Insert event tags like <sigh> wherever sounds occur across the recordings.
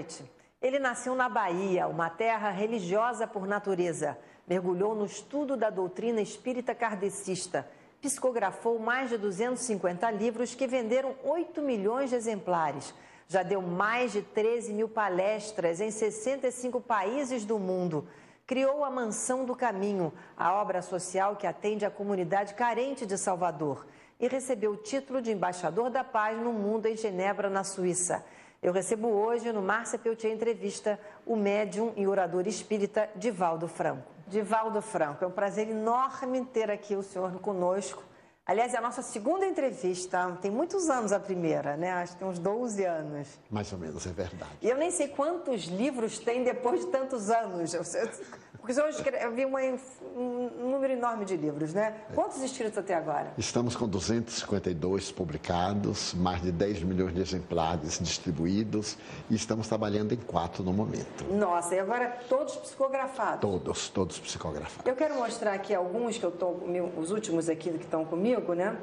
Noite. Ele nasceu na Bahia, uma terra religiosa por natureza. Mergulhou no estudo da doutrina espírita kardecista. Psicografou mais de 250 livros que venderam 8 milhões de exemplares. Já deu mais de 13 mil palestras em 65 países do mundo. Criou a Mansão do Caminho, a obra social que atende a comunidade carente de Salvador. E recebeu o título de embaixador da paz no mundo em Genebra, na Suíça. Eu recebo hoje, no Márcia Peltier Entrevista, o médium e orador espírita Divaldo Franco. Divaldo Franco, é um prazer enorme ter aqui o senhor conosco. Aliás, é a nossa segunda entrevista, tem muitos anos a primeira, né? Acho que tem uns 12 anos. Mais ou menos, é verdade. E eu nem sei quantos livros tem depois de tantos anos. Eu sei, porque hoje eu vi uma, um número enorme de livros, né? Quantos escritos até agora? Estamos com 252 publicados, mais de 10 milhões de exemplares distribuídos e estamos trabalhando em quatro no momento. Nossa, e agora todos psicografados? Todos, todos psicografados. Eu quero mostrar aqui alguns que eu tô, os últimos aqui que estão comigo, né?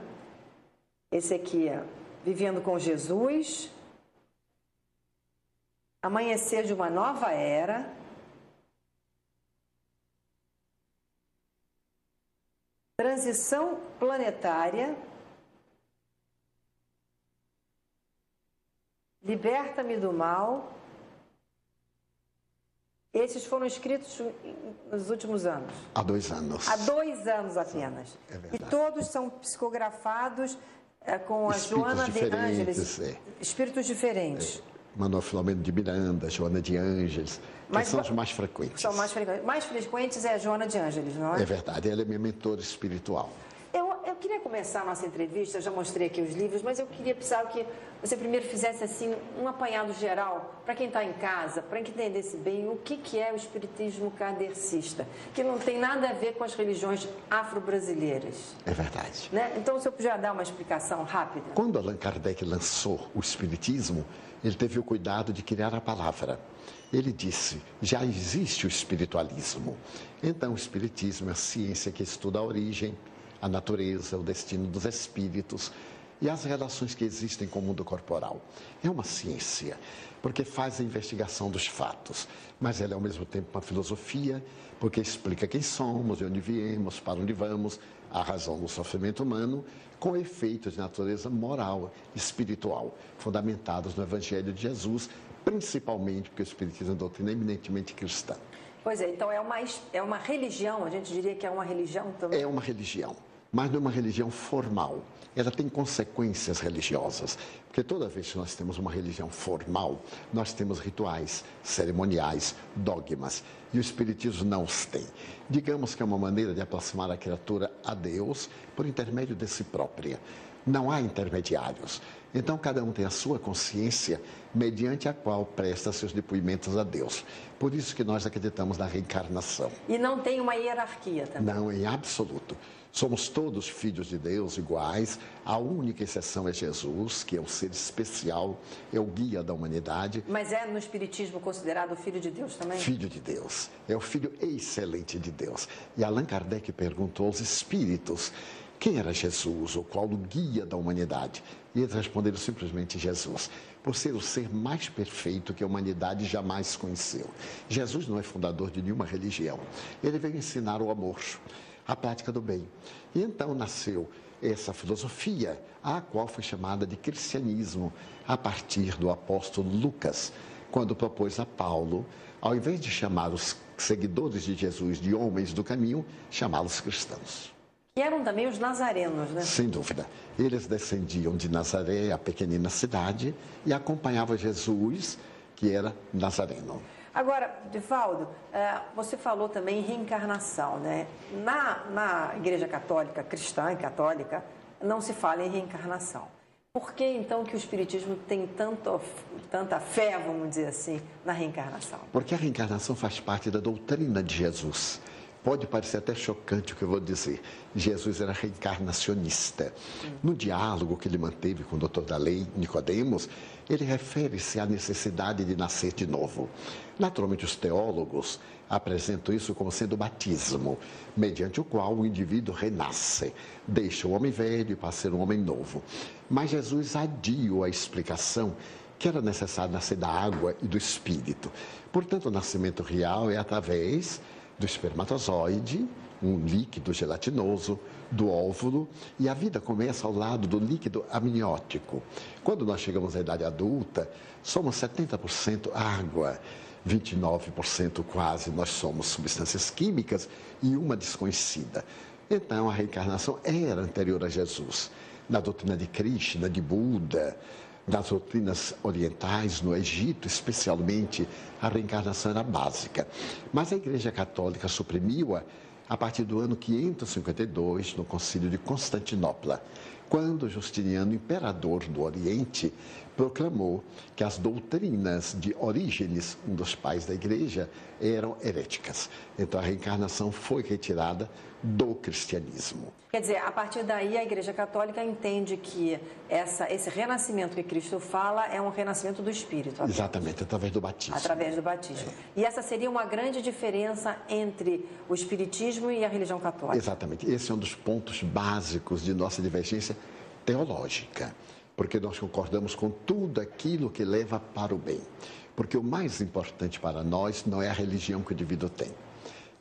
Esse aqui é Vivendo com Jesus, Amanhecer de uma Nova Era, Transição planetária. Liberta-me do mal. Esses foram escritos nos últimos anos. Há dois anos. Há dois anos apenas. É. E todos são psicografados é, com a Espíritos Joana de Ângeles. é. Espíritos diferentes. Manuel Filomeno de Miranda, Joana de Ângeles, que Mas são os mais frequentes. São mais frequentes. Mais frequentes é a Joana de Ângeles, não é? É verdade, ela é minha mentora espiritual. Queria começar a nossa entrevista, já mostrei aqui os livros, mas eu queria precisava que você primeiro fizesse assim um apanhado geral para quem está em casa, para que entendesse bem o que, que é o espiritismo kardecista, que não tem nada a ver com as religiões afro-brasileiras. É verdade. Né? Então, se eu puder dar uma explicação rápida. Quando Allan Kardec lançou o Espiritismo, ele teve o cuidado de criar a palavra. Ele disse: já existe o espiritualismo. Então, o Espiritismo é a ciência que estuda a origem, a natureza, o destino dos espíritos e as relações que existem com o mundo corporal. É uma ciência, porque faz a investigação dos fatos, mas ela é ao mesmo tempo uma filosofia, porque explica quem somos, de onde viemos, para onde vamos, a razão do sofrimento humano, com efeitos de natureza moral, espiritual, fundamentados no Evangelho de Jesus, principalmente porque o Espiritismo é uma doutrina eminentemente cristã. Pois é, então é uma, é uma religião, a gente diria que é uma religião também. É uma religião, mas não é uma religião formal. Ela tem consequências religiosas, porque toda vez que nós temos uma religião formal, nós temos rituais, cerimoniais, dogmas, e o Espiritismo não os tem. Digamos que é uma maneira de aproximar a criatura a Deus por intermédio de si própria. Não há intermediários. Então, cada um tem a sua consciência, mediante a qual presta seus depoimentos a Deus. Por isso que nós acreditamos na reencarnação. E não tem uma hierarquia também. Não, em absoluto. Somos todos filhos de Deus iguais. A única exceção é Jesus, que é o ser especial, é o guia da humanidade, Mas é no Espiritismo considerado filho de Deus também? filho de Deus. É o filho excelente de Deus. E Allan Kardec perguntou aos espíritos quem era Jesus, ou qual o guia da humanidade. E eles responderam simplesmente Jesus, por ser o ser mais perfeito que a humanidade jamais conheceu. Jesus não é fundador de nenhuma religião. Ele veio ensinar o amor, a prática do bem. E então nasceu essa filosofia, a qual foi chamada de cristianismo, a partir do apóstolo Lucas, quando propôs a Paulo, ao invés de chamar os seguidores de Jesus de homens do caminho, chamá-los cristãos. Que eram também os nazarenos, né? Sem dúvida. Eles descendiam de Nazaré, a pequenina cidade, e acompanhavam Jesus, que era nazareno. Agora, Divaldo, eh, você falou também em reencarnação, né? Na, na Igreja Católica, cristã e católica, não se fala em reencarnação. Por que então que o Espiritismo tem tanto, tanta fé, vamos dizer assim, na reencarnação? Porque a reencarnação faz parte da doutrina de Jesus. Pode parecer até chocante o que eu vou dizer. Jesus era reencarnacionista. No diálogo que ele manteve com o doutor da lei, Nicodemos, ele refere-se à necessidade de nascer de novo. Naturalmente, os teólogos apresentam isso como sendo o batismo, mediante o qual o indivíduo renasce, deixa o homem velho para ser um homem novo. Mas Jesus adiou a explicação que era necessário nascer da água e do espírito. Portanto, o nascimento real é através do espermatozoide, um líquido gelatinoso, do óvulo, e a vida começa ao lado do líquido amniótico. Quando nós chegamos à idade adulta, somos 70% água. 29% quase nós somos substâncias químicas e uma desconhecida. Então a reencarnação era anterior a Jesus. Na doutrina de Krishna, de Buda, nas doutrinas orientais, no Egito especialmente, a reencarnação era básica. Mas a Igreja Católica suprimiu-a a partir do ano 552, no Concílio de Constantinopla, quando Justiniano, imperador do Oriente, proclamou que as doutrinas de Orígenes, um dos pais da igreja, eram heréticas. Então a reencarnação foi retirada do cristianismo. Quer dizer, a partir daí a Igreja Católica entende que essa, esse renascimento que Cristo fala é um renascimento do Espírito. Exatamente, através do batismo. Através do batismo. É. E essa seria uma grande diferença entre o Espiritismo e a religião católica. Exatamente. Esse é um dos pontos básicos de nossa divergência teológica porque nós concordamos com tudo aquilo que leva para o bem. Porque o mais importante para nós não é a religião que o indivíduo tem.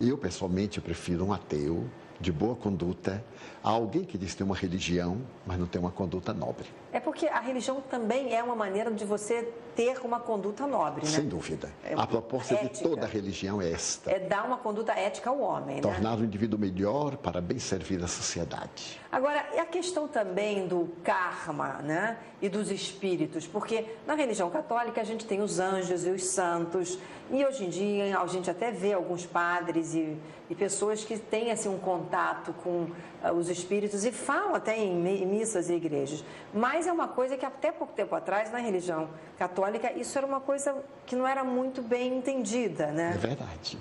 Eu, pessoalmente, prefiro um ateu de boa conduta a alguém que diz ter uma religião, mas não tem uma conduta nobre. É porque a religião também é uma maneira de você ter uma conduta nobre, né? Sem dúvida. É, a proposta ética. de toda religião é esta. É dar uma conduta ética ao homem, Tornar né? Tornar o indivíduo melhor para bem servir a sociedade. Agora, e a questão também do karma, né? E dos espíritos, porque na religião católica a gente tem os anjos e os santos, e hoje em dia a gente até vê alguns padres e, e pessoas que têm assim um contato com uh, os espíritos e falam até em missas e igrejas. Mas é uma coisa que até pouco tempo atrás na religião católica isso era uma coisa que não era muito bem entendida, né? É verdade.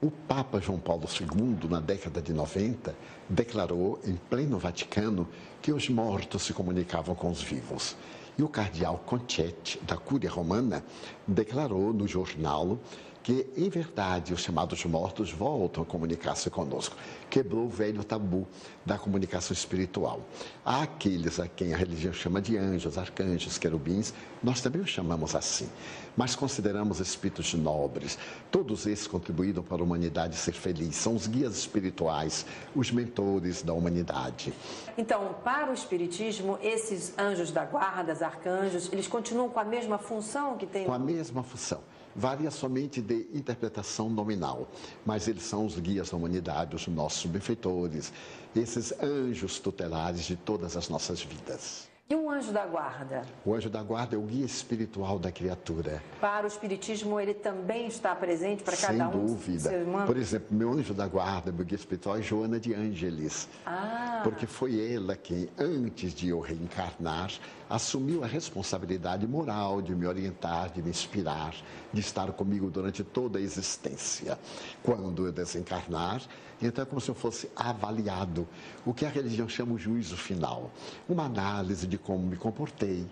O Papa João Paulo II, na década de 90, declarou em pleno Vaticano que os mortos se comunicavam com os vivos. E o cardeal Concetti, da Cúria Romana, declarou no jornal que, em verdade, os chamados mortos voltam a comunicar-se conosco. Quebrou o velho tabu da comunicação espiritual. Há aqueles a quem a religião chama de anjos, arcanjos, querubins, nós também os chamamos assim, mas consideramos espíritos nobres. Todos esses contribuíram para a humanidade ser feliz, são os guias espirituais, os mentores da humanidade. Então, para o espiritismo, esses anjos da guarda, os arcanjos, eles continuam com a mesma função que tem? Com a mesma função varia somente de interpretação nominal, mas eles são os guias da humanidade, os nossos benfeitores, esses anjos tutelares de todas as nossas vidas. E um anjo da guarda? O anjo da guarda é o guia espiritual da criatura. Para o espiritismo, ele também está presente para cada Sem um dúvida. Por exemplo, meu anjo da guarda, meu guia espiritual é Joana de Ângeles. Ah. Porque foi ela quem, antes de eu reencarnar, assumiu a responsabilidade moral de me orientar, de me inspirar, de estar comigo durante toda a existência. Quando eu desencarnar, então é como se eu fosse avaliado, o que a religião chama o juízo final, uma análise de como me comportei,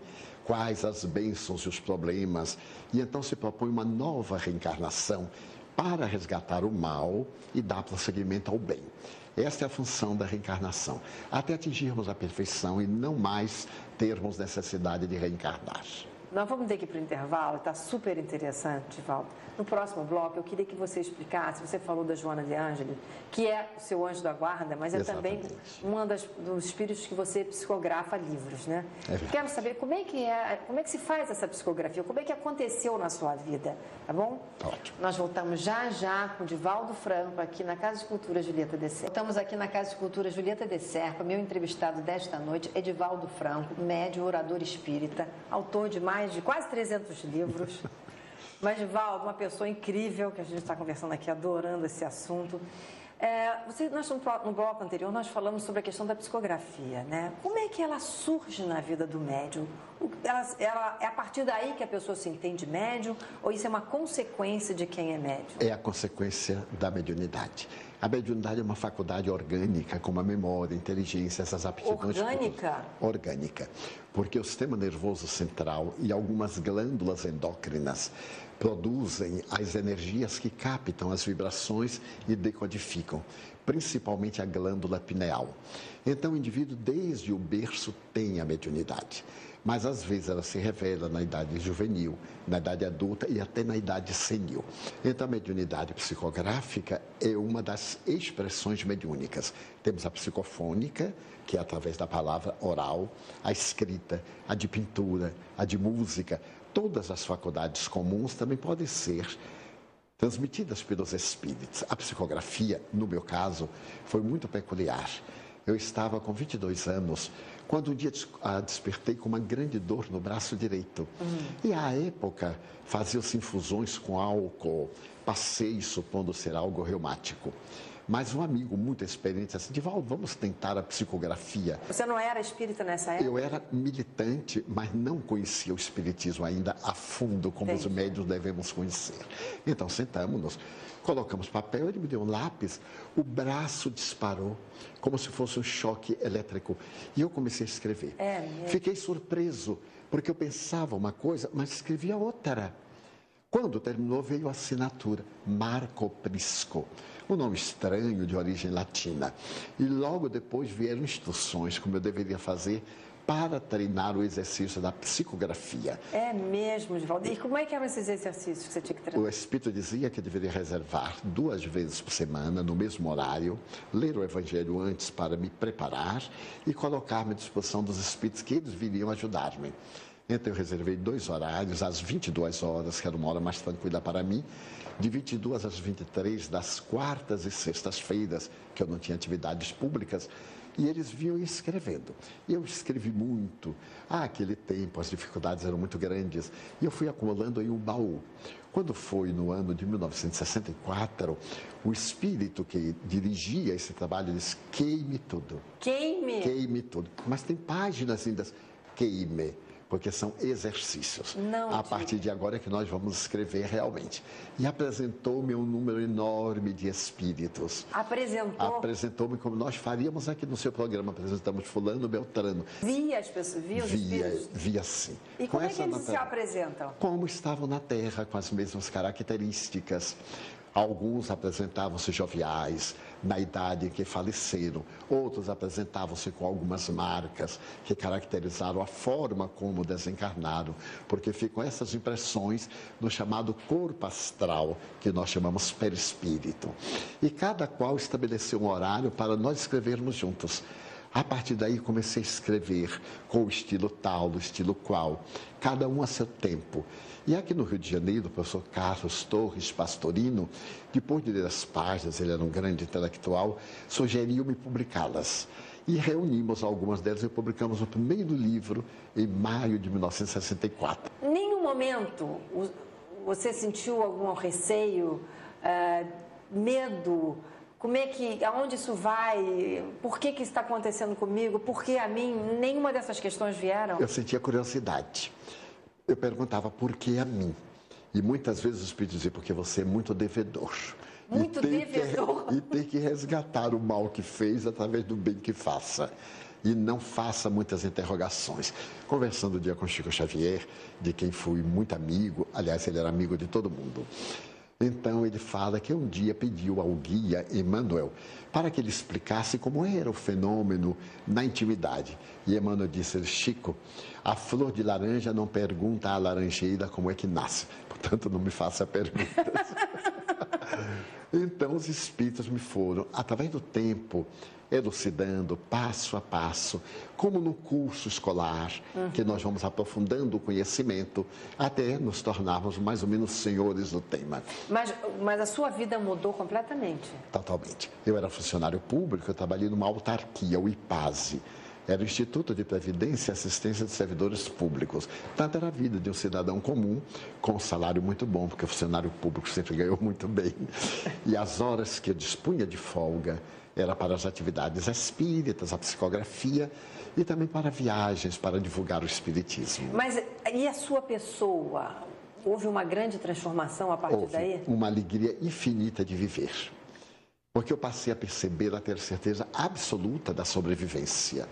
quais as bênçãos e os problemas, e então se propõe uma nova reencarnação para resgatar o mal e dar prosseguimento ao bem. Esta é a função da reencarnação, até atingirmos a perfeição e não mais termos necessidade de reencarnar. Nós vamos ter que ir para o intervalo, está super interessante, Valdo. No próximo bloco, eu queria que você explicasse, você falou da Joana de Ângelo, que é o seu anjo da guarda, mas é Exatamente. também um dos espíritos que você psicografa livros, né? É Quero saber como é que é, como é que se faz essa psicografia, como é que aconteceu na sua vida, tá bom? Ótimo. Nós voltamos já já com o Divaldo Franco aqui na Casa de Cultura Julieta de Serpa. Estamos aqui na Casa de Cultura Julieta de Serpa, meu entrevistado desta noite é Divaldo Franco, médio orador espírita, autor de mais de quase 300 livros. Mas, Val, uma pessoa incrível que a gente está conversando aqui, adorando esse assunto. É, você, nós, no bloco anterior, nós falamos sobre a questão da psicografia, né? Como é que ela surge na vida do médium? Ela, ela, é a partir daí que a pessoa se entende médium ou isso é uma consequência de quem é médium? É a consequência da mediunidade. A mediunidade é uma faculdade orgânica, como a memória, a inteligência, essas aptidões. Orgânica? Orgânica. Porque o sistema nervoso central e algumas glândulas endócrinas produzem as energias que captam as vibrações e decodificam, principalmente a glândula pineal. Então, o indivíduo, desde o berço, tem a mediunidade. Mas às vezes ela se revela na idade juvenil, na idade adulta e até na idade senil. Então, a mediunidade psicográfica é uma das expressões mediúnicas. Temos a psicofônica, que é através da palavra oral, a escrita, a de pintura, a de música. Todas as faculdades comuns também podem ser transmitidas pelos espíritos. A psicografia, no meu caso, foi muito peculiar. Eu estava com 22 anos quando um dia ah, despertei com uma grande dor no braço direito. Uhum. E à época faziam-se infusões com álcool, passei supondo ser algo reumático. Mas um amigo muito experiente disse, Divaldo, vamos tentar a psicografia. Você não era espírita nessa época? Eu era militante, mas não conhecia o espiritismo ainda a fundo, como Entendi. os médios devemos conhecer. Então, sentamos-nos, colocamos papel, ele me deu um lápis, o braço disparou, como se fosse um choque elétrico. E eu comecei a escrever. É, é. Fiquei surpreso, porque eu pensava uma coisa, mas escrevia outra. Quando terminou, veio a assinatura, Marco Prisco um nome estranho de origem latina. E logo depois vieram instruções como eu deveria fazer para treinar o exercício da psicografia. É mesmo, Divaldo. E como é que eram esses exercícios que você tinha que treinar? O Espírito dizia que deveria reservar duas vezes por semana, no mesmo horário, ler o Evangelho antes para me preparar e colocar-me à disposição dos Espíritos que eles viriam ajudar-me. Então eu reservei dois horários, às 22 horas, que era uma hora mais tranquila para mim, de 22 às 23, das quartas e sextas-feiras, que eu não tinha atividades públicas, e eles vinham escrevendo. E eu escrevi muito. Ah, aquele tempo as dificuldades eram muito grandes. E eu fui acumulando em um baú. Quando foi no ano de 1964, o espírito que dirigia esse trabalho disse: queime tudo. Queime? Queime tudo. Mas tem páginas ainda. Queime porque são exercícios. Não, a partir de agora é que nós vamos escrever realmente. E apresentou-me um número enorme de espíritos. Apresentou? Apresentou-me como nós faríamos aqui no seu programa. Apresentamos fulano, beltrano. Via as pessoas, via os via, espíritos? Via sim. E como é que eles se apresentam? Como estavam na Terra, com as mesmas características. Alguns apresentavam-se joviais, na idade em que faleceram. Outros apresentavam-se com algumas marcas que caracterizaram a forma como desencarnaram, porque ficam essas impressões no chamado corpo astral, que nós chamamos perispírito. E cada qual estabeleceu um horário para nós escrevermos juntos. A partir daí comecei a escrever com o estilo tal, o estilo qual, cada um a seu tempo. E aqui no Rio de Janeiro, o professor Carlos Torres Pastorino, depois de ler as páginas, ele era um grande intelectual, sugeriu-me publicá-las. E reunimos algumas delas e publicamos o primeiro livro em maio de 1964. Em nenhum momento você sentiu algum receio, uh, medo? Como é que, aonde isso vai? Por que, que está acontecendo comigo? Por que a mim? Nenhuma dessas questões vieram? Eu sentia curiosidade eu perguntava por que a mim? E muitas vezes os espírito dizia, porque você é muito devedor. Muito e devedor. Que, e tem que resgatar o mal que fez através do bem que faça. E não faça muitas interrogações. Conversando um dia com Chico Xavier, de quem fui muito amigo, aliás, ele era amigo de todo mundo. Então ele fala que um dia pediu ao guia Emmanuel para que ele explicasse como era o fenômeno na intimidade. E Emmanuel disse: Chico, a flor de laranja não pergunta à laranjeira como é que nasce, <laughs> portanto não me faça perguntas. <laughs> então os espíritos me foram, através do tempo, elucidando passo a passo, como no curso escolar, uhum. que nós vamos aprofundando o conhecimento até nos tornarmos mais ou menos senhores do tema. Mas, mas a sua vida mudou completamente? Totalmente. Eu era funcionário público, eu trabalhei numa autarquia, o IPASE. Era o Instituto de Previdência e Assistência de Servidores Públicos. Tanto era a vida de um cidadão comum, com um salário muito bom, porque o funcionário público sempre ganhou muito bem. E as horas que eu dispunha de folga, era para as atividades espíritas, a psicografia e também para viagens, para divulgar o espiritismo. Mas e a sua pessoa? Houve uma grande transformação a partir Houve daí? Uma alegria infinita de viver. Porque eu passei a perceber, a ter certeza absoluta da sobrevivência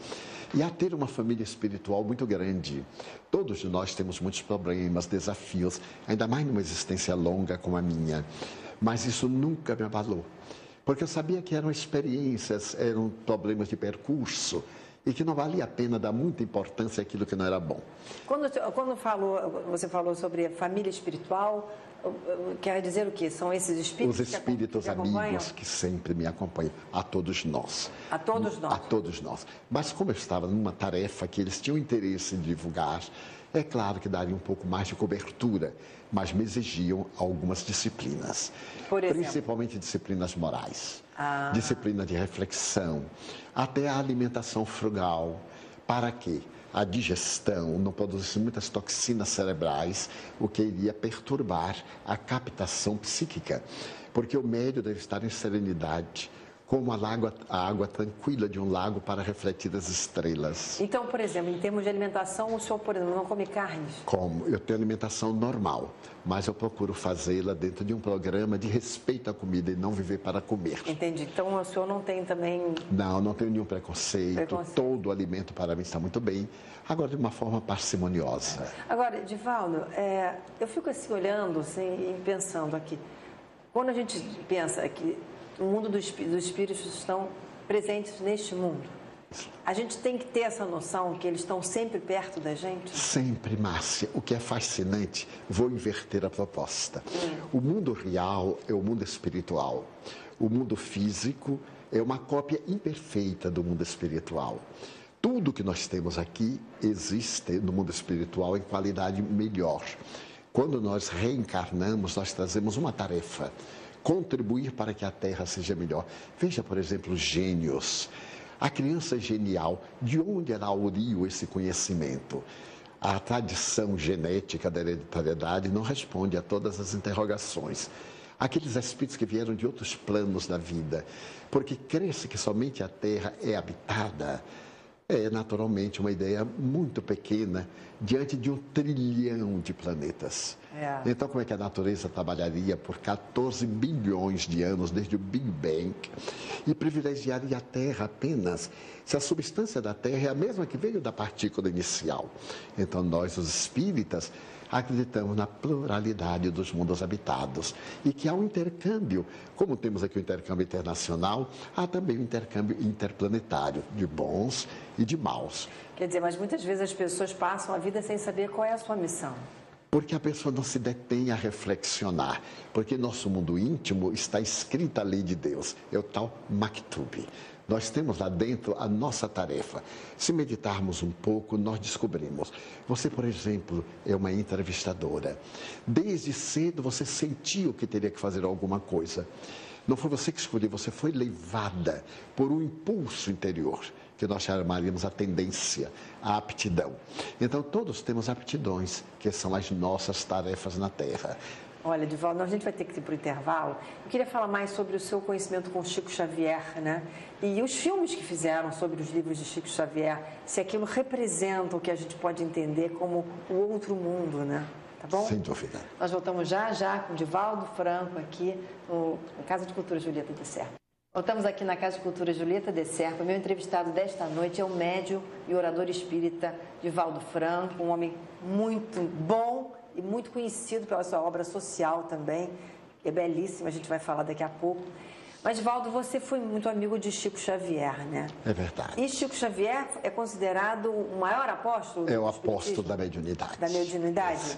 e a ter uma família espiritual muito grande. Todos de nós temos muitos problemas, desafios, ainda mais numa existência longa como a minha. Mas isso nunca me abalou porque eu sabia que eram experiências, eram problemas de percurso e que não valia a pena dar muita importância àquilo que não era bom. Quando, quando falou, você falou sobre a família espiritual, quer dizer o quê? São esses espíritos? Os espíritos que amigos que sempre me acompanham, a todos nós. A todos nós? A todos nós. Mas como eu estava numa tarefa que eles tinham interesse em divulgar, é claro que daria um pouco mais de cobertura, mas me exigiam algumas disciplinas. Por exemplo? Principalmente disciplinas morais, Ah. disciplina de reflexão, até a alimentação frugal. Para quê? A digestão não produzisse muitas toxinas cerebrais, o que iria perturbar a captação psíquica. Porque o médio deve estar em serenidade, como a água, a água tranquila de um lago para refletir as estrelas. Então, por exemplo, em termos de alimentação, o senhor, por exemplo, não come carnes? Como eu tenho alimentação normal, mas eu procuro fazê-la dentro de um programa de respeito à comida e não viver para comer. Entendi. Então, o senhor não tem também... Não, não tenho nenhum preconceito. Preconceito. Todo o alimento para mim está muito bem. Agora, de uma forma parcimoniosa. Agora, Divaldo, é, eu fico assim olhando assim, e pensando aqui. Quando a gente pensa que o mundo dos, dos espíritos estão presentes neste mundo, a gente tem que ter essa noção que eles estão sempre perto da gente? Sempre, Márcia, o que é fascinante, vou inverter a proposta. O mundo real é o mundo espiritual. O mundo físico é uma cópia imperfeita do mundo espiritual. Tudo que nós temos aqui existe no mundo espiritual em qualidade melhor. Quando nós reencarnamos, nós trazemos uma tarefa: contribuir para que a Terra seja melhor. Veja, por exemplo, os gênios. A criança genial, de onde ela oriu esse conhecimento? A tradição genética da hereditariedade não responde a todas as interrogações. Aqueles espíritos que vieram de outros planos da vida, porque cresce que somente a Terra é habitada, é naturalmente uma ideia muito pequena diante de um trilhão de planetas. É. Então, como é que a natureza trabalharia por 14 bilhões de anos desde o Big Bang e privilegiaria a Terra apenas se a substância da Terra é a mesma que veio da partícula inicial? Então, nós, os espíritas, acreditamos na pluralidade dos mundos habitados e que há um intercâmbio, como temos aqui o intercâmbio internacional, há também o intercâmbio interplanetário de bons e de maus. Quer dizer, mas muitas vezes as pessoas passam a vida sem saber qual é a sua missão. Porque a pessoa não se detém a reflexionar. Porque nosso mundo íntimo está escrita a lei de Deus. É o tal Maktub. Nós temos lá dentro a nossa tarefa. Se meditarmos um pouco, nós descobrimos. Você, por exemplo, é uma entrevistadora. Desde cedo você sentiu que teria que fazer alguma coisa. Não foi você que escolheu, você foi levada por um impulso interior que nós chamaríamos a tendência, a aptidão. Então, todos temos aptidões, que são as nossas tarefas na Terra. Olha, Divaldo, a gente vai ter que ir para o intervalo. Eu queria falar mais sobre o seu conhecimento com Chico Xavier, né? E os filmes que fizeram sobre os livros de Chico Xavier, se aquilo representa o que a gente pode entender como o outro mundo, né? Tá bom? Sem dúvida. Nós voltamos já, já com Divaldo Franco aqui no Casa de Cultura Julieta de Serpa. Voltamos aqui na Casa de Cultura Julieta de Serpa. Meu entrevistado desta noite é o médium e orador espírita Divaldo Franco, um homem muito bom e muito conhecido pela sua obra social também, é belíssima, a gente vai falar daqui a pouco. Mas, Divaldo, você foi muito amigo de Chico Xavier, né? É verdade. E Chico Xavier é considerado o maior apóstolo É o apóstolo da mediunidade. Da mediunidade?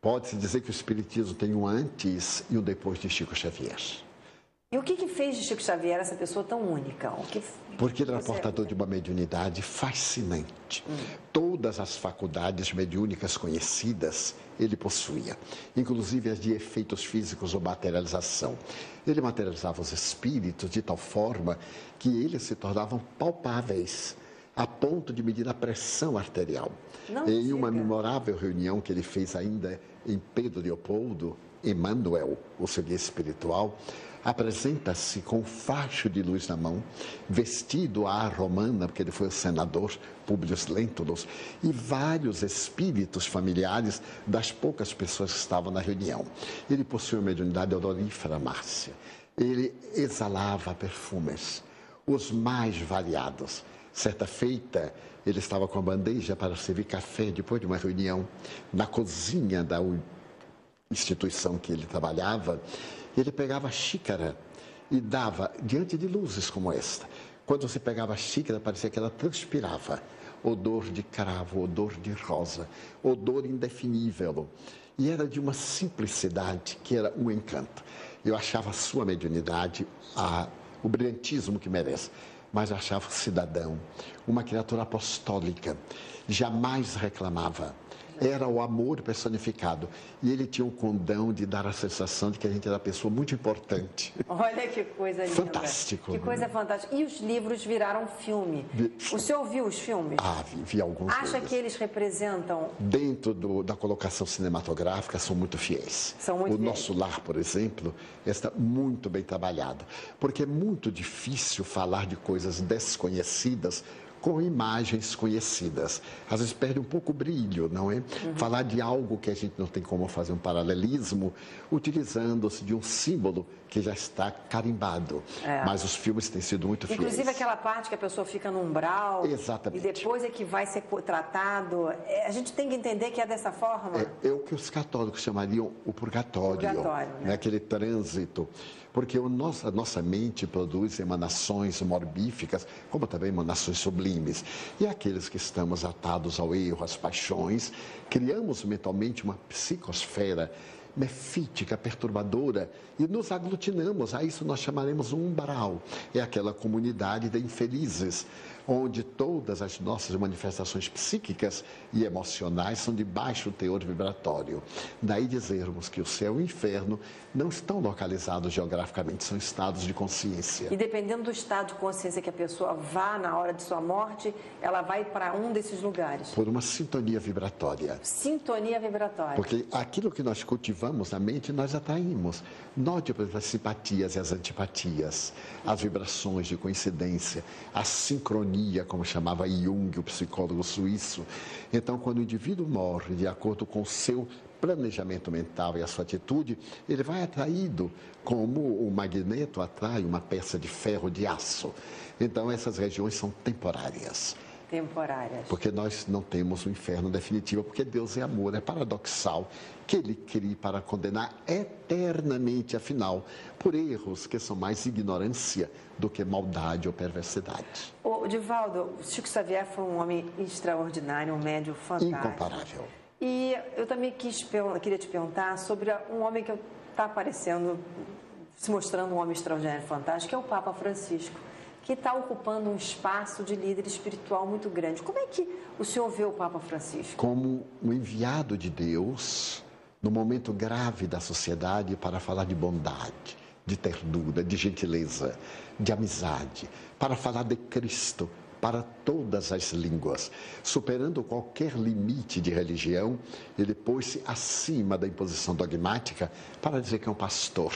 Pode-se dizer que o Espiritismo tem um antes e um depois de Chico Xavier. E o que, que fez de Chico Xavier essa pessoa tão única? O que Porque ele era portador de uma mediunidade fascinante. Todas as faculdades mediúnicas conhecidas ele possuía, inclusive as de efeitos físicos ou materialização. Ele materializava os espíritos de tal forma que eles se tornavam palpáveis, a ponto de medir a pressão arterial. Não em uma memorável reunião que ele fez ainda em Pedro Leopoldo, Emmanuel, o seu guia espiritual, apresenta-se com um facho de luz na mão, vestido à romana, porque ele foi o senador Públio Lentulus, e vários espíritos familiares das poucas pessoas que estavam na reunião. Ele possuía uma mediunidade odorífera, Márcia. Ele exalava perfumes, os mais variados. Certa feita, ele estava com a bandeja para servir café depois de uma reunião na cozinha da instituição que ele trabalhava. Ele pegava a xícara e dava diante de luzes como esta. Quando você pegava a xícara, parecia que ela transpirava. Odor de cravo, odor de rosa, odor indefinível. E era de uma simplicidade que era um encanto. Eu achava a sua mediunidade, a, o brilhantismo que merece, mas achava cidadão, uma criatura apostólica, jamais reclamava era o amor personificado. E ele tinha um condão de dar a sensação de que a gente era uma pessoa muito importante. Olha que coisa linda. Fantástico. Que coisa fantástica. E os livros viraram filme. Vi... O senhor viu os filmes? Ah, vi, vi alguns Acha deles. que eles representam... Dentro do, da colocação cinematográfica, são muito fiéis. São muito o fiéis. nosso lar, por exemplo, está muito bem trabalhado. Porque é muito difícil falar de coisas desconhecidas com imagens conhecidas. Às vezes perde um pouco o brilho, não é? Uhum. Falar de algo que a gente não tem como fazer um paralelismo, utilizando-se de um símbolo que já está carimbado. É. Mas os filmes têm sido muito fiéis. Inclusive aquela parte que a pessoa fica no umbral. Exatamente. E depois é que vai ser tratado. É, a gente tem que entender que é dessa forma. É, é o que os católicos chamariam o purgatório. purgatório né? Aquele trânsito porque o nosso, a nossa mente produz emanações morbíficas, como também emanações sublimes. E aqueles que estamos atados ao erro, às paixões, criamos mentalmente uma psicosfera mefítica, perturbadora, e nos aglutinamos. A isso nós chamaremos um umbral. É aquela comunidade de infelizes, onde todas as nossas manifestações psíquicas e emocionais são de baixo teor vibratório. Daí dizermos que o céu e o inferno não estão localizados geograficamente, são estados de consciência. E dependendo do estado de consciência que a pessoa vá na hora de sua morte, ela vai para um desses lugares. Por uma sintonia vibratória. Sintonia vibratória. Porque aquilo que nós cultivamos na mente, nós atraímos. Note, por exemplo, as simpatias e as antipatias, as vibrações de coincidência, a sincronia, como chamava Jung, o psicólogo suíço. Então, quando o indivíduo morre de acordo com o seu planejamento mental e a sua atitude, ele vai atraído como o magneto atrai uma peça de ferro de aço. Então, essas regiões são temporárias temporárias. Porque nós não temos o um inferno definitivo, porque Deus é amor, é paradoxal que ele crie para condenar eternamente, afinal, por erros que são mais ignorância do que maldade ou perversidade. O Divaldo, Chico Xavier foi um homem extraordinário, um médio fantástico. Incomparável. E eu também quis, queria te perguntar sobre um homem que está aparecendo, se mostrando um homem extraordinário fantástico, que é o Papa Francisco que está ocupando um espaço de líder espiritual muito grande. Como é que o senhor vê o Papa Francisco? Como um enviado de Deus no momento grave da sociedade para falar de bondade, de ternura, de gentileza, de amizade, para falar de Cristo para todas as línguas. Superando qualquer limite de religião, ele pôs-se acima da imposição dogmática para dizer que é um pastor.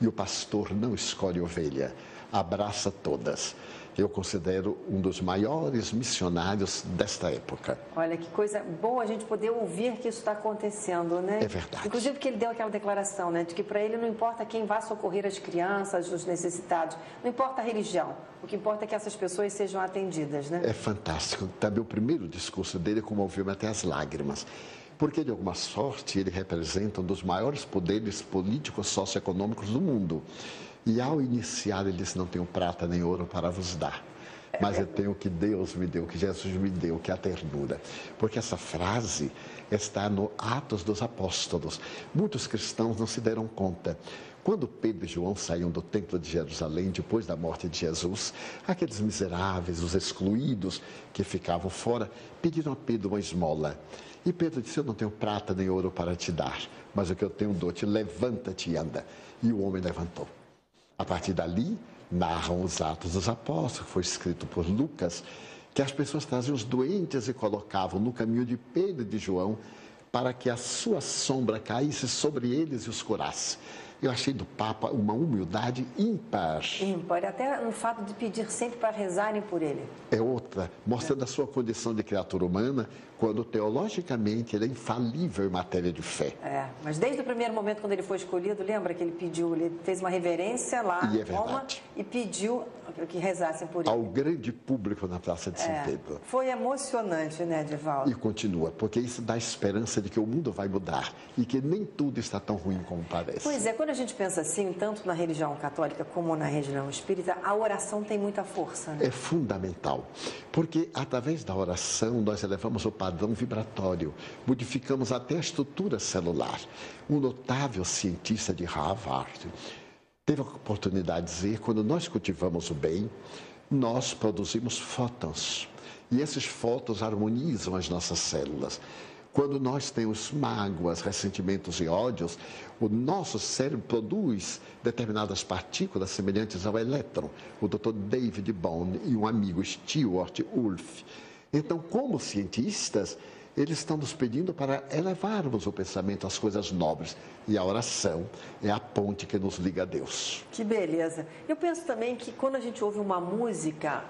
E o pastor não escolhe ovelha, abraça todas. Eu considero um dos maiores missionários desta época. Olha, que coisa boa a gente poder ouvir que isso está acontecendo, né? É verdade. Inclusive porque ele deu aquela declaração, né? De que para ele não importa quem vá socorrer as crianças, os necessitados, não importa a religião. O que importa é que essas pessoas sejam atendidas, né? É fantástico. Também o primeiro discurso dele comoveu-me até as lágrimas porque de alguma sorte ele representa um dos maiores poderes políticos socioeconômicos do mundo. E ao iniciar, ele disse: Não tenho prata nem ouro para vos dar, mas eu tenho o que Deus me deu, o que Jesus me deu, que é a ternura. Porque essa frase está no Atos dos Apóstolos. Muitos cristãos não se deram conta. Quando Pedro e João saíam do templo de Jerusalém depois da morte de Jesus, aqueles miseráveis, os excluídos que ficavam fora, pediram a Pedro uma esmola. E Pedro disse: Eu não tenho prata nem ouro para te dar, mas o que eu tenho dou-te, levanta-te e anda. E o homem levantou. A partir dali, narram os Atos dos Apóstolos, que foi escrito por Lucas, que as pessoas traziam os doentes e colocavam no caminho de Pedro e de João para que a sua sombra caísse sobre eles e os curasse. Eu achei do Papa uma humildade ímpar. Ímpar, até no fato de pedir sempre para rezarem por ele. É outra, mostrando é. a sua condição de criatura humana, quando teologicamente ele é infalível em matéria de fé. É, mas desde o primeiro momento, quando ele foi escolhido, lembra que ele pediu, ele fez uma reverência lá e é em Roma e pediu que rezassem por ele. Ao grande público na Praça de São é, Pedro. Foi emocionante, né, Divaldo? E continua, porque isso dá esperança de que o mundo vai mudar e que nem tudo está tão ruim como parece. Pois é, quando a gente pensa assim, tanto na religião católica como na religião espírita, a oração tem muita força. Né? É fundamental, porque através da oração nós elevamos o padrão vibratório, modificamos até a estrutura celular. Um notável cientista de Harvard teve a oportunidade de dizer: quando nós cultivamos o bem, nós produzimos fótons. E esses fótons harmonizam as nossas células. Quando nós temos mágoas, ressentimentos e ódios, o nosso cérebro produz determinadas partículas semelhantes ao elétron. O Dr. David Bone e um amigo Stewart Wolf. Então, como cientistas, eles estão nos pedindo para elevarmos o pensamento às coisas nobres. E a oração é a ponte que nos liga a Deus. Que beleza. Eu penso também que quando a gente ouve uma música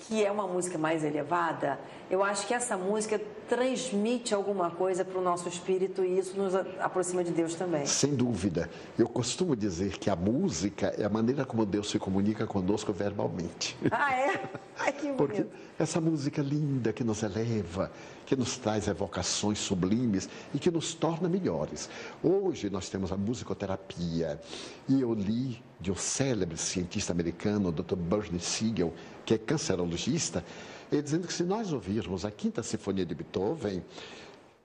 que é uma música mais elevada, eu acho que essa música transmite alguma coisa para o nosso espírito e isso nos aproxima de Deus também. Sem dúvida. Eu costumo dizer que a música é a maneira como Deus se comunica conosco verbalmente. Ah, é? <laughs> Ai, que bonito. Porque essa música linda que nos eleva, que nos traz evocações sublimes e que nos torna melhores. Hoje nós temos a musicoterapia e eu li de um célebre cientista americano, o Dr. Bernie Siegel, que é cancerologista, ele dizendo que se nós ouvirmos a Quinta Sinfonia de Beethoven,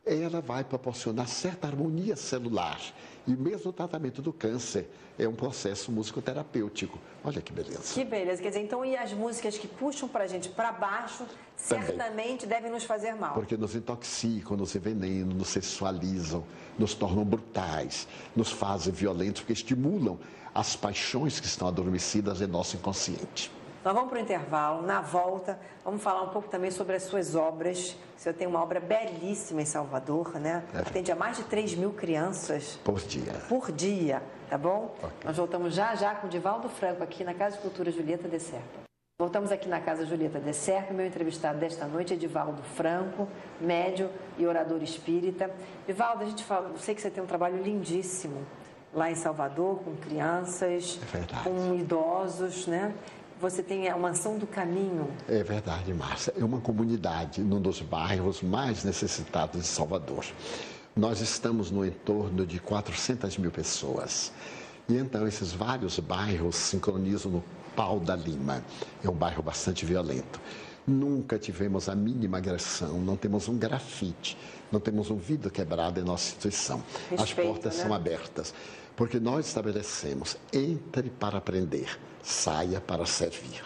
ela vai proporcionar certa harmonia celular. E mesmo o tratamento do câncer é um processo musicoterapêutico. Olha que beleza. Que beleza. Quer dizer, então, e as músicas que puxam para a gente para baixo, Também. certamente devem nos fazer mal. Porque nos intoxicam, nos envenenam, nos sexualizam, nos tornam brutais, nos fazem violentos, porque estimulam as paixões que estão adormecidas em nosso inconsciente. Nós vamos para o intervalo. Na volta, vamos falar um pouco também sobre as suas obras. Você tem uma obra belíssima em Salvador, né? É. Atende a mais de 3 mil crianças. Por dia. Por dia, tá bom? Okay. Nós voltamos já já com o Divaldo Franco aqui na Casa de Cultura Julieta de Serpa. Voltamos aqui na Casa Julieta de Serpa. Meu entrevistado desta noite é Divaldo Franco, médio e orador espírita. Divaldo, a gente fala, eu sei que você tem um trabalho lindíssimo lá em Salvador, com crianças, é com idosos, né? Você tem a Mansão do Caminho. É verdade, Márcia. É uma comunidade num dos bairros mais necessitados de Salvador. Nós estamos no entorno de 400 mil pessoas. E então esses vários bairros sincronizam no Pau da Lima. É um bairro bastante violento. Nunca tivemos a mínima agressão, não temos um grafite, não temos um vidro quebrado em nossa instituição. Respeito, As portas né? são abertas, porque nós estabelecemos entre para aprender saia para servir.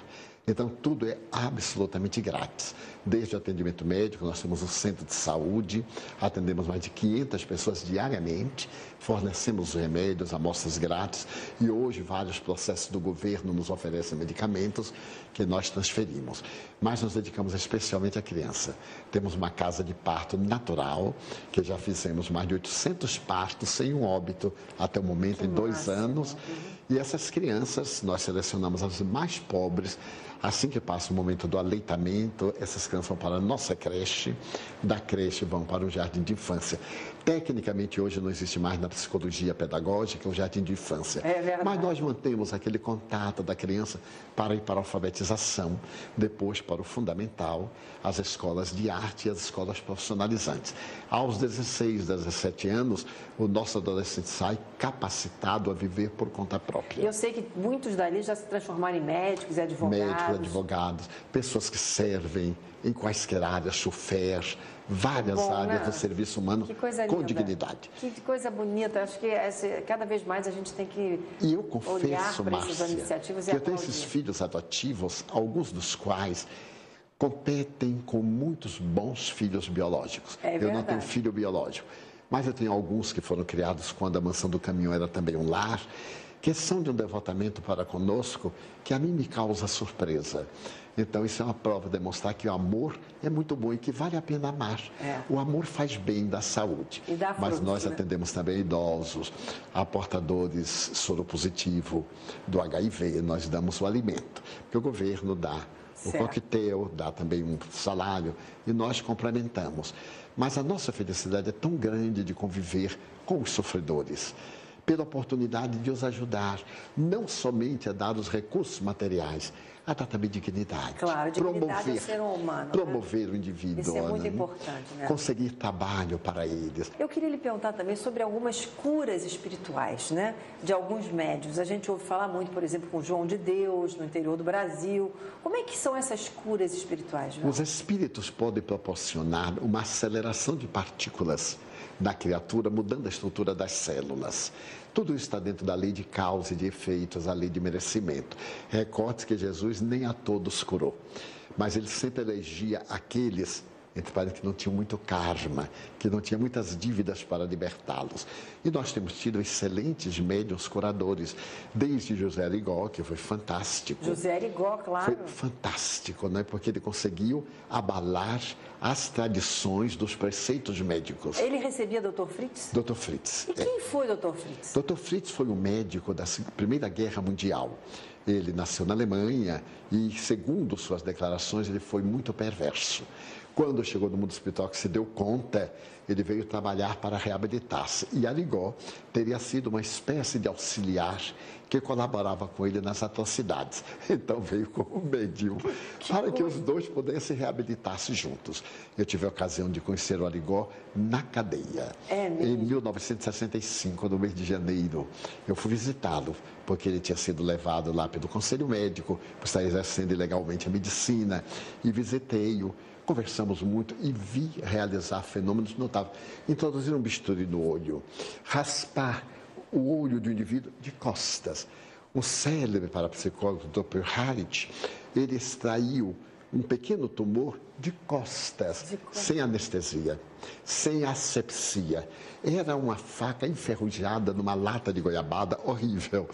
Então, tudo é absolutamente grátis. Desde o atendimento médico, nós temos um centro de saúde, atendemos mais de 500 pessoas diariamente, fornecemos remédios, amostras grátis e hoje vários processos do governo nos oferecem medicamentos que nós transferimos. Mas nos dedicamos especialmente à criança. Temos uma casa de parto natural, que já fizemos mais de 800 partos sem um óbito até o momento, em dois anos. E essas crianças, nós selecionamos as mais pobres, Assim que passa o momento do aleitamento, essas crianças vão para a nossa creche, da creche vão para o jardim de infância. Tecnicamente, hoje não existe mais na psicologia pedagógica o jardim de infância. É Mas nós mantemos aquele contato da criança para ir para a alfabetização, depois para o fundamental, as escolas de arte e as escolas profissionalizantes. Aos 16, 17 anos, o nosso adolescente sai capacitado a viver por conta própria. Eu sei que muitos dali já se transformaram em médicos e advogados. Médicos, advogados, pessoas que servem em quaisquer áreas, chofés, várias Bom, áreas né? do serviço humano com dignidade. Que coisa bonita. Acho que cada vez mais a gente tem que e eu confesso, Márcia, iniciativas que eu tenho esses filhos adotivos, alguns dos quais competem com muitos bons filhos biológicos. É eu não tenho filho biológico, mas eu tenho alguns que foram criados quando a mansão do caminhão era também um lar que são de um devotamento para conosco que a mim me causa surpresa. Então, isso é uma prova de demonstrar que o amor é muito bom e que vale a pena amar. É. O amor faz bem da saúde. Dá Mas frutos, nós né? atendemos também idosos, a portadores soro positivo do HIV, nós damos o alimento. Porque o governo dá o Certo. coquetel, dá também um salário e nós complementamos. Mas a nossa felicidade é tão grande de conviver com os sofredores pela oportunidade de os ajudar, não somente a dar os recursos materiais, a dar também dignidade. Claro, dignidade promover, ao ser humano. Né? Promover né? o indivíduo. Isso é muito né? importante, né? Conseguir trabalho para eles. Eu queria lhe perguntar também sobre algumas curas espirituais, né? De alguns médios. A gente ouve falar muito, por exemplo, com João de Deus, no interior do Brasil. Como é que são essas curas espirituais? João? Os espíritos podem proporcionar uma aceleração de partículas na criatura, mudando a estrutura das células. Tudo isso está dentro da lei de causa e de efeitos, a lei de merecimento. Recorde que Jesus nem a todos curou, mas ele sempre elegia aqueles entre parentes que não tinham muito karma, que não tinham muitas dívidas para libertá-los. E nós temos tido excelentes médiums curadores, desde José Arigó, que foi fantástico. José Arigó, claro. Foi fantástico, né? porque ele conseguiu abalar as tradições dos preceitos médicos. Ele recebia Dr. Fritz? Dr. Fritz. E quem é. foi Dr. Fritz? Dr. Fritz foi um médico da Primeira Guerra Mundial. Ele nasceu na Alemanha e, segundo suas declarações, ele foi muito perverso. Quando chegou no mundo espiritual, que se deu conta, ele veio trabalhar para reabilitar-se. E Arigó teria sido uma espécie de auxiliar que colaborava com ele nas atrocidades. <laughs> Então veio como médium, para que os dois pudessem reabilitar-se juntos. Eu tive a ocasião de conhecer o Arigó na cadeia. É em 1965, no mês de janeiro. Eu fui visitá-lo, porque ele tinha sido levado lá pelo Conselho Médico, por estar exercendo ilegalmente a medicina, e visitei-o conversamos muito e vi realizar fenômenos notáveis. Introduzir um bisturi no olho, raspar o olho do indivíduo de costas. Um célebre parapsicólogo, Dr. Harit, ele extraiu um pequeno tumor de costas, de sem anestesia, sem asepsia. Era uma faca enferrujada numa lata de goiabada horrível.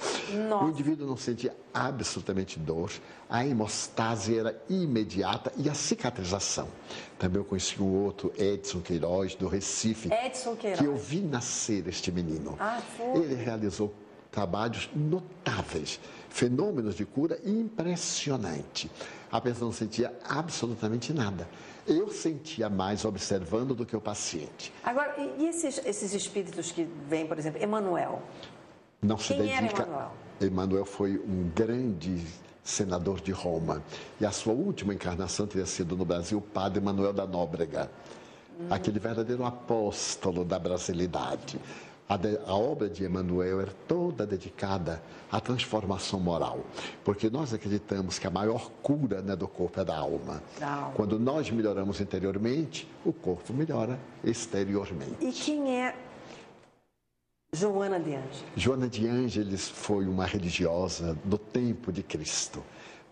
Nossa. O indivíduo não sentia absolutamente dor, a hemostase era imediata e a cicatrização. Também eu conheci um outro, Edson Queiroz, do Recife, Edson Queiroz. que eu vi nascer este menino. Ah? Ele realizou trabalhos notáveis, fenômenos de cura impressionante. A pessoa não sentia absolutamente nada. Eu sentia mais observando do que o paciente. Agora, e esses, esses espíritos que vêm, por exemplo, Emanuel? Não se Quem dedica. era Emanuel? Emanuel foi um grande senador de Roma. E a sua última encarnação teria sido no Brasil o padre Emanuel da Nóbrega, hum. aquele verdadeiro apóstolo da brasilidade. A, de, a, obra de Emmanuel era toda dedicada à transformação moral, porque nós acreditamos que a maior cura né, do corpo é da alma. Não. Quando nós melhoramos interiormente, o corpo melhora exteriormente. E quem é Joana de Ângeles? Joana de Ângeles foi uma religiosa do tempo de Cristo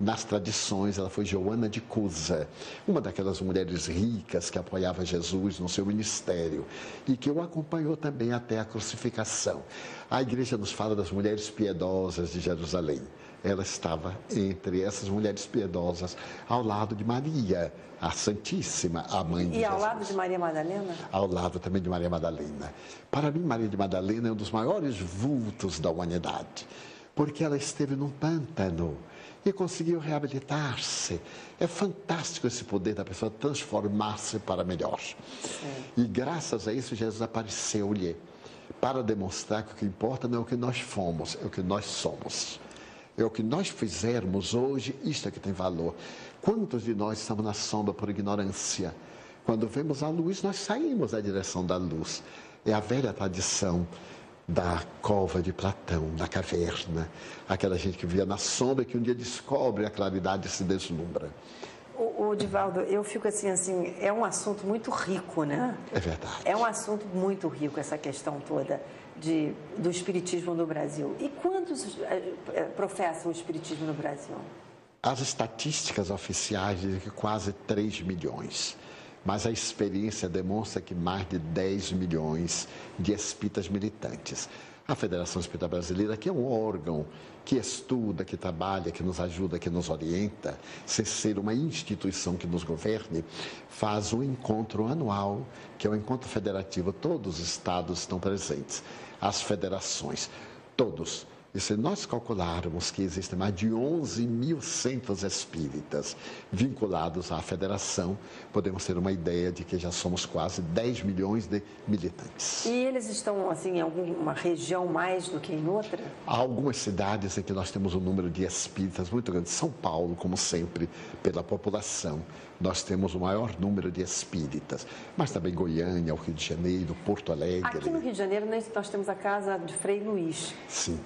nas tradições, ela foi Joana de Cusa, uma daquelas mulheres ricas que apoiava Jesus no seu ministério e que o acompanhou também até a crucificação. A igreja nos fala das mulheres piedosas de Jerusalém. Ela estava entre essas mulheres piedosas, ao lado de Maria, a Santíssima, a mãe de E ao Jesus. lado de Maria Madalena? Ao lado também de Maria Madalena. Para mim, Maria de Madalena é um dos maiores vultos da humanidade, porque ela esteve num pântano e conseguiu reabilitar-se. É fantástico esse poder da pessoa transformar-se para melhor. Sim. E graças a isso, Jesus apareceu-lhe para demonstrar que o que importa não é o que nós fomos, é o que nós somos. É o que nós fizermos hoje, isto é que tem valor. Quantos de nós estamos na sombra por ignorância? Quando vemos a luz, nós saímos da direção da luz. É a velha tradição da cova de Platão, da caverna, aquela gente que via na sombra que um dia descobre a claridade e se deslumbra. O, o Divaldo, eu fico assim, assim, é um assunto muito rico, né? É verdade. É um assunto muito rico essa questão toda de, do espiritismo no Brasil. E quantos é, professam o espiritismo no Brasil? As estatísticas oficiais dizem que quase 3 milhões mas a experiência demonstra que mais de 10 milhões de espíritas militantes. A Federação Espírita Brasileira, que é um órgão que estuda, que trabalha, que nos ajuda, que nos orienta, sem ser uma instituição que nos governe, faz um encontro anual, que é um encontro federativo. Todos os estados estão presentes, as federações, todos E se nós calcularmos que existem mais de 11 mil centros espíritas vinculados à federação, podemos ter uma ideia de que já somos quase 10 milhões de militantes. E eles estão assim em alguma região mais do que em outra? Há algumas cidades em que nós temos um número de espíritas muito grande. São Paulo, como sempre, pela população, nós temos o maior número de espíritas. Mas também Goiânia, o Rio de Janeiro, Porto Alegre. Aqui no Rio de Janeiro nós temos a casa de Frei Luiz. Sim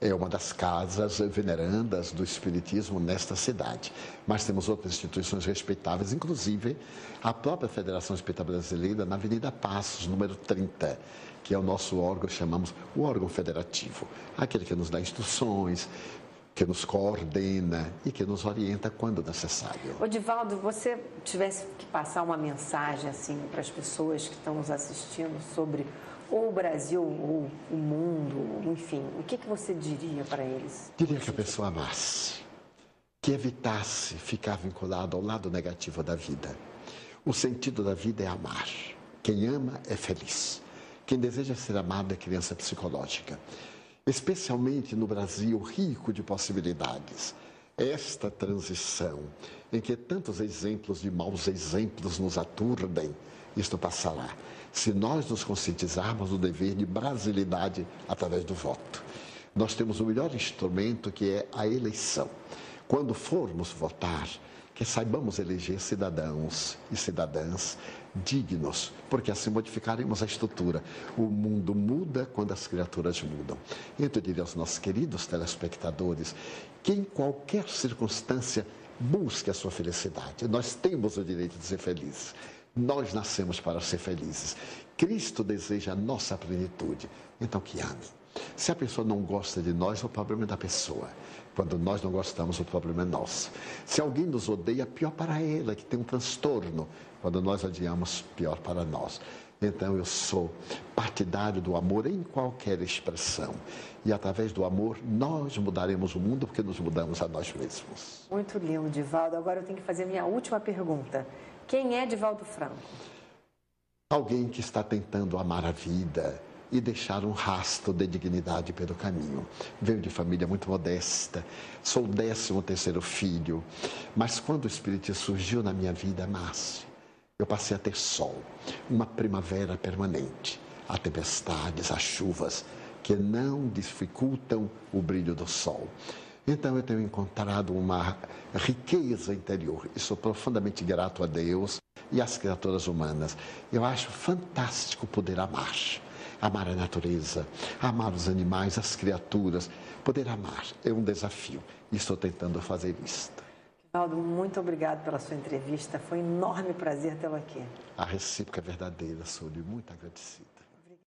é uma das casas venerandas do Espiritismo nesta cidade. Mas temos outras instituições respeitáveis, inclusive a própria Federação Espírita Brasileira, na Avenida Passos, número 30, que é o nosso órgão, chamamos o órgão federativo, aquele que nos dá instruções, que nos coordena e que nos orienta quando necessário. Odivaldo, você tivesse que passar uma mensagem assim para as pessoas que estão nos assistindo sobre ou o Brasil, ou o mundo, enfim, o que, que você diria para eles? Diria que a pessoa amasse, que evitasse ficar vinculado ao lado negativo da vida. O sentido da vida é amar. Quem ama é feliz. Quem deseja ser amado é criança psicológica. Especialmente no Brasil rico de possibilidades. Esta transição, em que tantos exemplos de maus exemplos nos aturdem, isto passará se nós nos conscientizarmos do dever de brasilidade através do voto. Nós temos o melhor instrumento que é a eleição. Quando formos votar, que saibamos eleger cidadãos e cidadãs dignos, porque assim modificaremos a estrutura. O mundo muda quando as criaturas mudam. Então, eu diria aos nossos queridos telespectadores que, em qualquer circunstância, busque a sua felicidade. Nós temos o direito de ser felizes. Nós nascemos para ser felizes. Cristo deseja a nossa plenitude. Então, que ame. Se a pessoa não gosta de nós, o problema é da pessoa. Quando nós não gostamos, o problema é nosso. Se alguém nos odeia, pior para ela, que tem um transtorno. Quando nós odiamos, pior para nós. Então eu sou partidário do amor em qualquer expressão. E através do amor nós mudaremos o mundo porque nos mudamos a nós mesmos. Muito lindo, Divaldo. Agora eu tenho que fazer minha última pergunta. Quem é Divaldo Franco? Alguém que está tentando amar a vida e deixar um rastro de dignidade pelo caminho. Venho de família muito modesta, sou o décimo terceiro filho, mas quando o Espírito surgiu na minha vida, Márcio, eu passei a ter sol, uma primavera permanente. Há tempestades, há chuvas que não dificultam o brilho do sol. Então eu tenho encontrado uma riqueza interior e sou profundamente grato a Deus e às criaturas humanas. Eu acho fantástico poder amar. Amar a natureza, amar os animais, as criaturas. Poder amar é um desafio e estou tentando fazer isto. Ronaldo, muito obrigado pela sua entrevista. Foi um enorme prazer tê-lo aqui. A recíproca é verdadeira, sou-lhe muito agradecido.